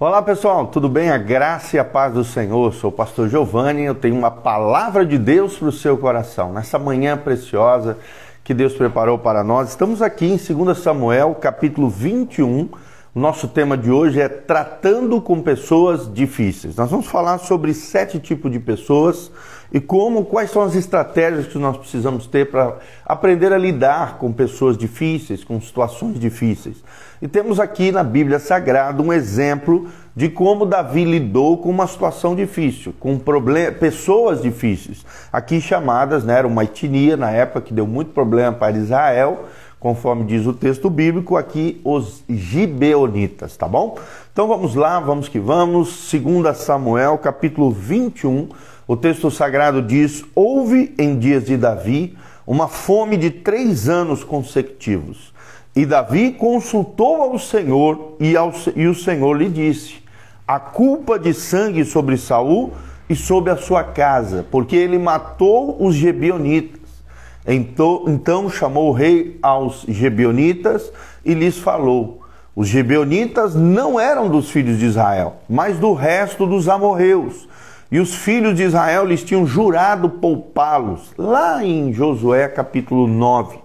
Olá pessoal, tudo bem? A graça e a paz do Senhor. Sou o pastor Giovanni. Eu tenho uma palavra de Deus para o seu coração. Nessa manhã preciosa que Deus preparou para nós, estamos aqui em 2 Samuel, capítulo 21. O nosso tema de hoje é tratando com pessoas difíceis. Nós vamos falar sobre sete tipos de pessoas e como, quais são as estratégias que nós precisamos ter para aprender a lidar com pessoas difíceis, com situações difíceis. E temos aqui na Bíblia Sagrada um exemplo de como Davi lidou com uma situação difícil, com pessoas difíceis, aqui chamadas, né, era uma etnia na época que deu muito problema para Israel, conforme diz o texto bíblico, aqui os gibeonitas, tá bom? Então vamos lá, vamos que vamos, 2 Samuel, capítulo 21, o texto sagrado diz: Houve em dias de Davi uma fome de três anos consecutivos. E Davi consultou ao Senhor, e, ao, e o Senhor lhe disse: A culpa de sangue sobre Saul e sobre a sua casa, porque ele matou os Gebionitas. Então, então chamou o rei aos Gebionitas e lhes falou: Os Gebionitas não eram dos filhos de Israel, mas do resto dos amorreus e os filhos de Israel lhes tinham jurado poupá-los, lá em Josué capítulo 9.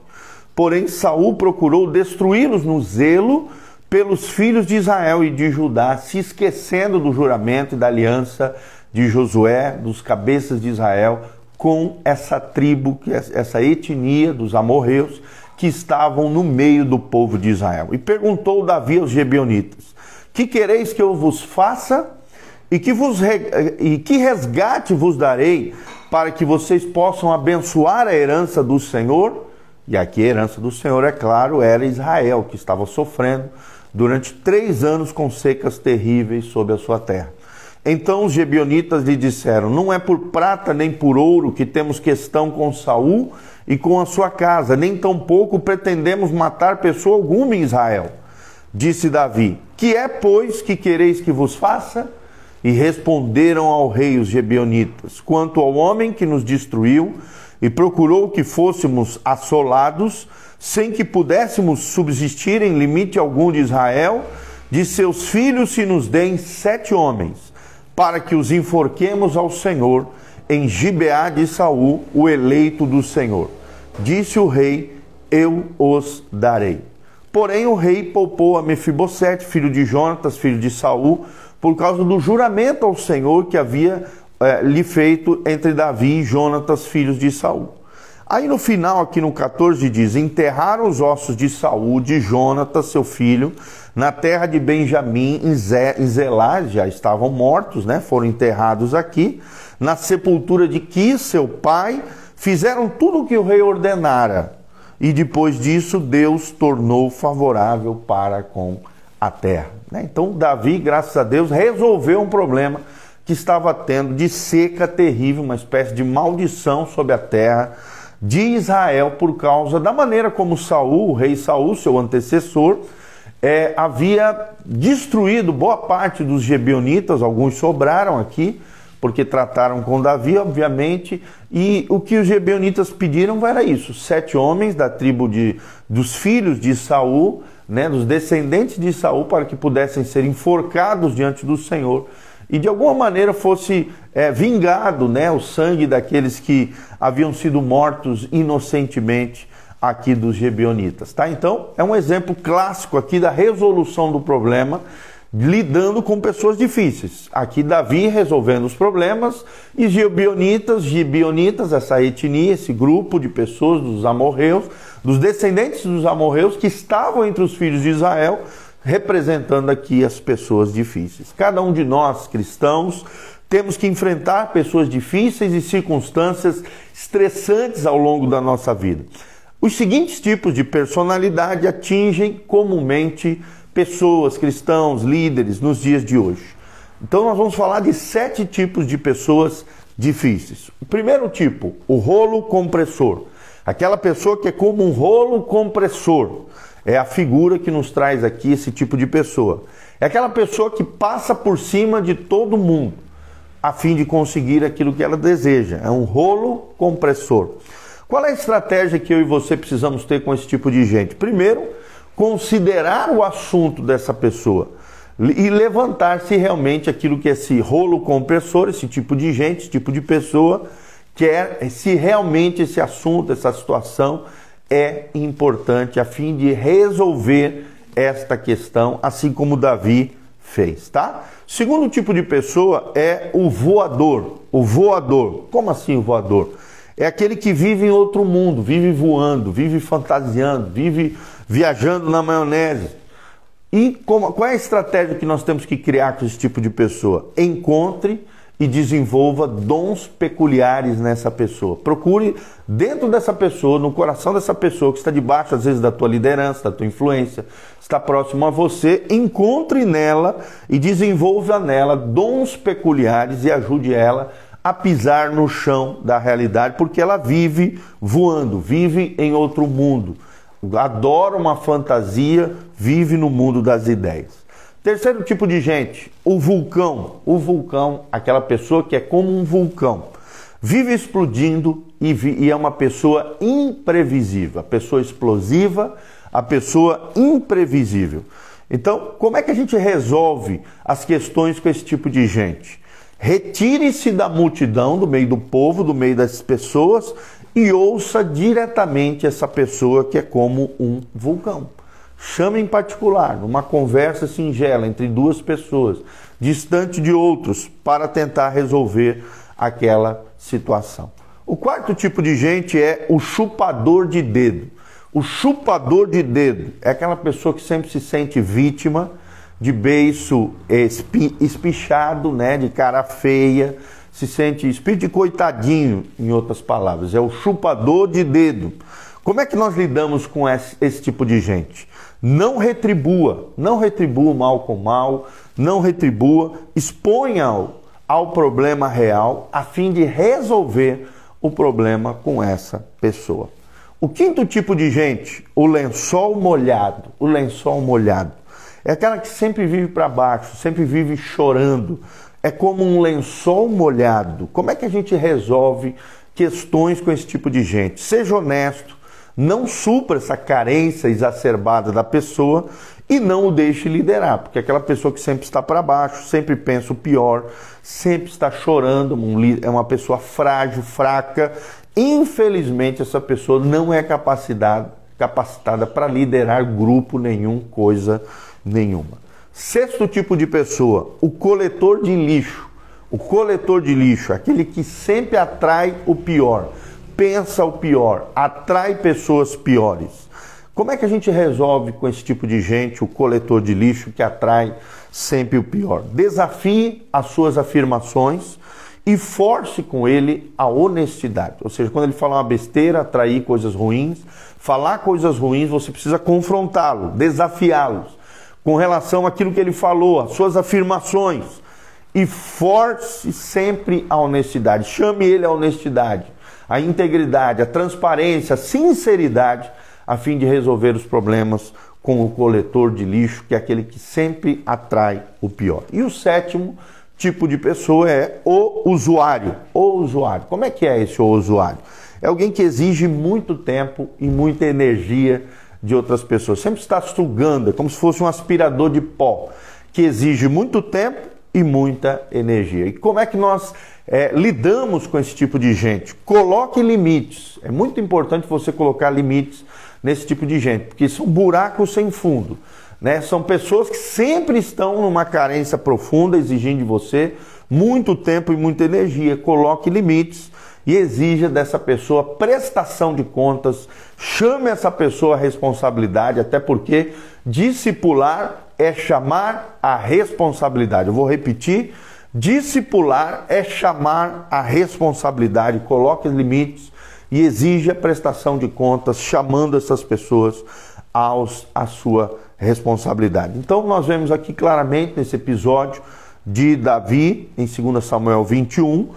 Porém, Saul procurou destruí-los no zelo pelos filhos de Israel e de Judá, se esquecendo do juramento e da aliança de Josué, dos cabeças de Israel, com essa tribo, essa etnia dos amorreus que estavam no meio do povo de Israel. E perguntou Davi aos Gebionitas: Que quereis que eu vos faça? E que, vos, e que resgate vos darei para que vocês possam abençoar a herança do Senhor. E aqui a herança do Senhor, é claro, era Israel, que estava sofrendo durante três anos com secas terríveis sobre a sua terra. Então os gebionitas lhe disseram: Não é por prata nem por ouro que temos questão com Saul e com a sua casa, nem tampouco pretendemos matar pessoa alguma em Israel. Disse Davi: Que é, pois, que quereis que vos faça? E responderam ao rei os gebionitas: Quanto ao homem que nos destruiu e procurou que fôssemos assolados, sem que pudéssemos subsistir em limite algum de Israel, de seus filhos se nos deem sete homens, para que os enforquemos ao Senhor em Gibeá de Saul, o eleito do Senhor. Disse o rei: Eu os darei. Porém o rei poupou a Mefibosete, filho de Jonatas, filho de Saul, por causa do juramento ao Senhor que havia é, lhe feito entre Davi e Jonatas, filhos de Saul. Aí no final, aqui no 14, diz: Enterraram os ossos de Saul, de Jonatas, seu filho, na terra de Benjamim, em, Zé, em Zelá, já estavam mortos, né? Foram enterrados aqui, na sepultura de Quis, seu pai, fizeram tudo o que o rei ordenara. E depois disso, Deus tornou favorável para com a terra. Né? Então, Davi, graças a Deus, resolveu um problema que estava tendo de seca terrível, uma espécie de maldição sobre a terra de Israel por causa da maneira como Saul, o rei Saul, seu antecessor, é, havia destruído boa parte dos gebionitas, alguns sobraram aqui, porque trataram com Davi, obviamente, e o que os gebionitas pediram era isso: sete homens da tribo de, dos filhos de Saul né, dos descendentes de Saul para que pudessem ser enforcados diante do Senhor e de alguma maneira fosse é, vingado né, o sangue daqueles que haviam sido mortos inocentemente aqui dos Gebionitas. Tá? Então, é um exemplo clássico aqui da resolução do problema lidando com pessoas difíceis. Aqui Davi resolvendo os problemas e Gibeonitas, Gibeonitas, essa etnia, esse grupo de pessoas dos amorreus, dos descendentes dos amorreus que estavam entre os filhos de Israel, representando aqui as pessoas difíceis. Cada um de nós, cristãos, temos que enfrentar pessoas difíceis e circunstâncias estressantes ao longo da nossa vida. Os seguintes tipos de personalidade atingem comumente pessoas, cristãos, líderes nos dias de hoje. Então nós vamos falar de sete tipos de pessoas difíceis. O primeiro tipo, o rolo compressor. Aquela pessoa que é como um rolo compressor. É a figura que nos traz aqui esse tipo de pessoa. É aquela pessoa que passa por cima de todo mundo a fim de conseguir aquilo que ela deseja. É um rolo compressor. Qual é a estratégia que eu e você precisamos ter com esse tipo de gente? Primeiro, considerar o assunto dessa pessoa. e levantar se realmente aquilo que esse rolo compressor, esse tipo de gente, esse tipo de pessoa, quer, se realmente esse assunto, essa situação é importante a fim de resolver esta questão, assim como Davi fez, tá? Segundo tipo de pessoa é o voador. O voador. Como assim o voador? É aquele que vive em outro mundo, vive voando, vive fantasiando, vive viajando na maionese. E como, qual é a estratégia que nós temos que criar com esse tipo de pessoa? Encontre e desenvolva dons peculiares nessa pessoa. Procure dentro dessa pessoa, no coração dessa pessoa que está debaixo às vezes da tua liderança, da tua influência, está próximo a você, encontre nela e desenvolva nela dons peculiares e ajude ela a pisar no chão da realidade, porque ela vive voando, vive em outro mundo. Adora uma fantasia, vive no mundo das ideias. Terceiro tipo de gente, o vulcão. O vulcão, aquela pessoa que é como um vulcão. Vive explodindo e, vi, e é uma pessoa imprevisível, a pessoa explosiva, a pessoa imprevisível. Então, como é que a gente resolve as questões com esse tipo de gente? Retire-se da multidão, do meio do povo, do meio das pessoas e ouça diretamente essa pessoa que é como um vulcão. Chame em particular, numa conversa singela entre duas pessoas, distante de outros, para tentar resolver aquela situação. O quarto tipo de gente é o chupador de dedo. O chupador de dedo é aquela pessoa que sempre se sente vítima de beiço espi, espichado, né, de cara feia, se sente espírito de coitadinho, em outras palavras, é o chupador de dedo. Como é que nós lidamos com esse, esse tipo de gente? Não retribua, não retribua o mal com mal, não retribua, exponha-o ao problema real a fim de resolver o problema com essa pessoa. O quinto tipo de gente, o lençol molhado. O lençol molhado é aquela que sempre vive para baixo, sempre vive chorando. É como um lençol molhado. Como é que a gente resolve questões com esse tipo de gente? Seja honesto, não supra essa carência exacerbada da pessoa e não o deixe liderar, porque aquela pessoa que sempre está para baixo, sempre pensa o pior, sempre está chorando, é uma pessoa frágil, fraca. Infelizmente, essa pessoa não é capacitada, para liderar grupo nenhum, coisa nenhuma. Sexto tipo de pessoa, o coletor de lixo. O coletor de lixo, aquele que sempre atrai o pior pensa o pior, atrai pessoas piores. Como é que a gente resolve com esse tipo de gente, o coletor de lixo que atrai sempre o pior? Desafie as suas afirmações e force com ele a honestidade. Ou seja, quando ele fala uma besteira, atrair coisas ruins, falar coisas ruins, você precisa confrontá-lo, desafiá-los com relação àquilo que ele falou, as suas afirmações. E force sempre a honestidade. Chame ele à honestidade a integridade, a transparência, a sinceridade, a fim de resolver os problemas com o coletor de lixo, que é aquele que sempre atrai o pior. E o sétimo tipo de pessoa é o usuário. O usuário. Como é que é esse usuário? É alguém que exige muito tempo e muita energia de outras pessoas. Sempre está sugando, é como se fosse um aspirador de pó, que exige muito tempo e muita energia. E como é que nós é, lidamos com esse tipo de gente. Coloque limites. É muito importante você colocar limites nesse tipo de gente, porque são buracos sem fundo. Né? São pessoas que sempre estão numa carência profunda, exigindo de você muito tempo e muita energia. Coloque limites e exija dessa pessoa prestação de contas. Chame essa pessoa à responsabilidade, até porque discipular é chamar a responsabilidade. Eu vou repetir Discipular é chamar a responsabilidade, coloque limites e exige a prestação de contas, chamando essas pessoas aos, à sua responsabilidade. Então, nós vemos aqui claramente nesse episódio de Davi, em 2 Samuel 21,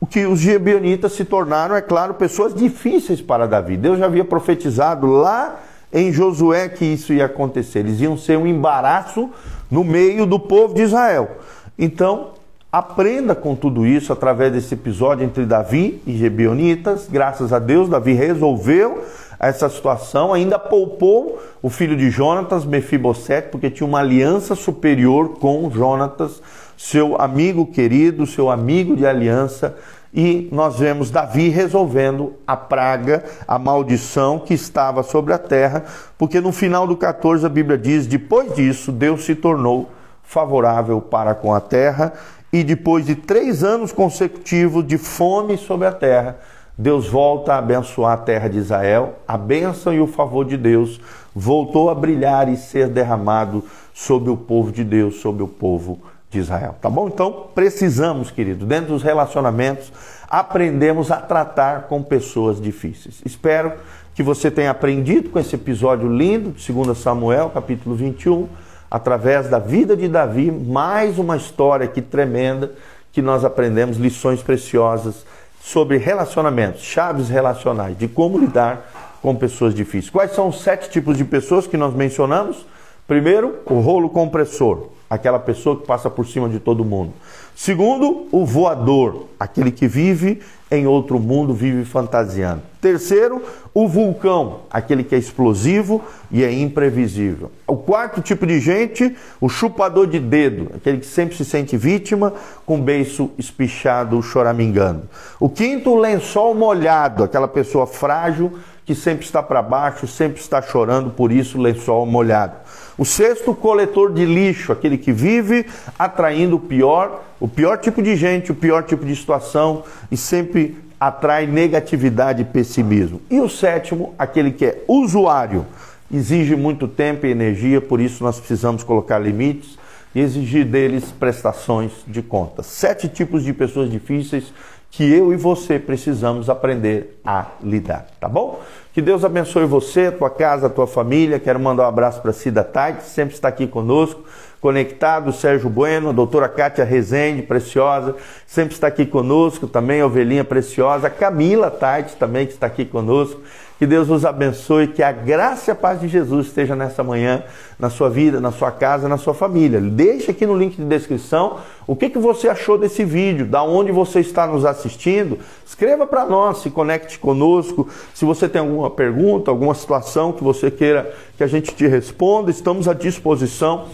o que os gibeonitas se tornaram, é claro, pessoas difíceis para Davi. Deus já havia profetizado lá em Josué que isso ia acontecer. Eles iam ser um embaraço no meio do povo de Israel. Então, Aprenda com tudo isso através desse episódio entre Davi e Gebionitas. Graças a Deus, Davi resolveu essa situação, ainda poupou o filho de Jonatas, Mefibosete, porque tinha uma aliança superior com Jonatas, seu amigo querido, seu amigo de aliança, e nós vemos Davi resolvendo a praga, a maldição que estava sobre a terra, porque no final do 14 a Bíblia diz: depois disso, Deus se tornou favorável para com a terra, e depois de três anos consecutivos de fome sobre a terra, Deus volta a abençoar a terra de Israel, a bênção e o favor de Deus voltou a brilhar e ser derramado sobre o povo de Deus, sobre o povo de Israel. Tá bom? Então, precisamos, querido, dentro dos relacionamentos, aprendemos a tratar com pessoas difíceis. Espero que você tenha aprendido com esse episódio lindo de 2 Samuel, capítulo 21, através da vida de Davi, mais uma história que tremenda que nós aprendemos lições preciosas sobre relacionamentos, chaves relacionais, de como lidar com pessoas difíceis. Quais são os sete tipos de pessoas que nós mencionamos? Primeiro, o rolo compressor, aquela pessoa que passa por cima de todo mundo. Segundo, o voador, aquele que vive em outro mundo, vive fantasiando. Terceiro, o vulcão, aquele que é explosivo e é imprevisível. O quarto tipo de gente, o chupador de dedo, aquele que sempre se sente vítima, com beiço espichado, choramingando. O quinto, o lençol molhado, aquela pessoa frágil que sempre está para baixo, sempre está chorando, por isso lençol molhado. O sexto, coletor de lixo, aquele que vive atraindo o pior, o pior tipo de gente, o pior tipo de situação e sempre atrai negatividade e pessimismo. E o sétimo, aquele que é usuário, exige muito tempo e energia, por isso nós precisamos colocar limites e exigir deles prestações de contas. Sete tipos de pessoas difíceis que eu e você precisamos aprender a lidar, tá bom? Que Deus abençoe você, tua casa, tua família. Quero mandar um abraço para Cida Tade, que sempre está aqui conosco, conectado, Sérgio Bueno, doutora Kátia Rezende, preciosa, sempre está aqui conosco, também a ovelhinha preciosa, Camila Tade também que está aqui conosco. Que Deus nos abençoe, que a graça e a paz de Jesus esteja nessa manhã, na sua vida, na sua casa, na sua família. Deixe aqui no link de descrição o que, que você achou desse vídeo, da onde você está nos assistindo. Escreva para nós, se conecte conosco. Se você tem alguma pergunta, alguma situação que você queira que a gente te responda, estamos à disposição.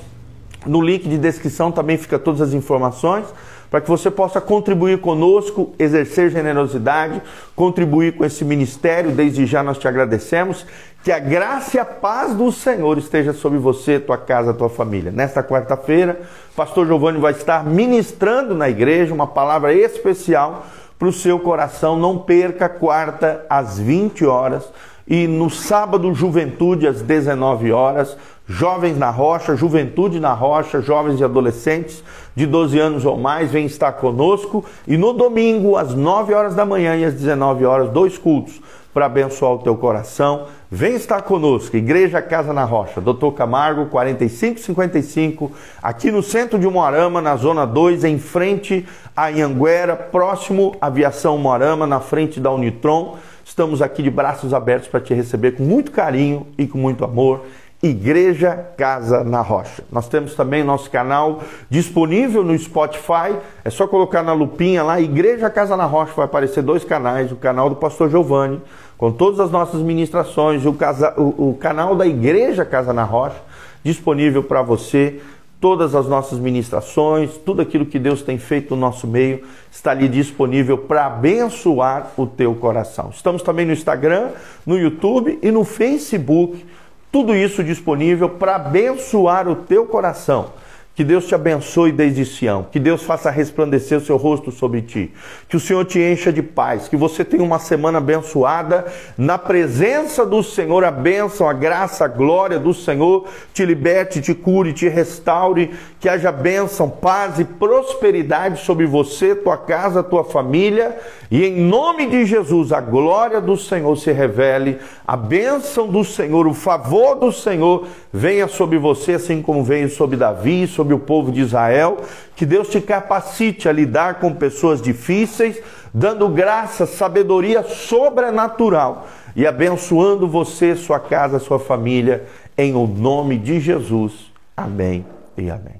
No link de descrição também fica todas as informações para que você possa contribuir conosco, exercer generosidade, contribuir com esse ministério. Desde já nós te agradecemos. Que a graça e a paz do Senhor esteja sobre você, tua casa, tua família. Nesta quarta-feira, pastor Giovanni vai estar ministrando na igreja uma palavra especial para o seu coração. Não perca quarta às 20 horas e no sábado, juventude às 19 horas. Jovens na Rocha, Juventude na Rocha, jovens e adolescentes de 12 anos ou mais, vem estar conosco. E no domingo, às 9 horas da manhã e às 19 horas, dois cultos para abençoar o teu coração. Vem estar conosco, Igreja Casa na Rocha, Doutor Camargo, 4555, aqui no centro de Moarama, na Zona 2, em frente a Anhanguera, próximo à Aviação Moarama, na frente da Unitron. Estamos aqui de braços abertos para te receber com muito carinho e com muito amor. Igreja Casa na Rocha. Nós temos também nosso canal disponível no Spotify. É só colocar na lupinha lá, Igreja Casa na Rocha, vai aparecer dois canais: o canal do Pastor Giovanni, com todas as nossas ministrações, o, casa, o, o canal da Igreja Casa na Rocha, disponível para você. Todas as nossas ministrações, tudo aquilo que Deus tem feito no nosso meio, está ali disponível para abençoar o teu coração. Estamos também no Instagram, no YouTube e no Facebook tudo isso disponível para abençoar o teu coração. Que Deus te abençoe desde Sião, que Deus faça resplandecer o seu rosto sobre ti, que o Senhor te encha de paz, que você tenha uma semana abençoada. Na presença do Senhor, a bênção, a graça, a glória do Senhor te liberte, te cure, te restaure, que haja bênção, paz e prosperidade sobre você, tua casa, tua família, e em nome de Jesus, a glória do Senhor se revele, a bênção do Senhor, o favor do Senhor venha sobre você, assim como veio sobre Davi, sobre o povo de Israel. Que Deus te capacite a lidar com pessoas difíceis, dando graça, sabedoria sobrenatural e abençoando você, sua casa, sua família, em o nome de Jesus. Amém e amém.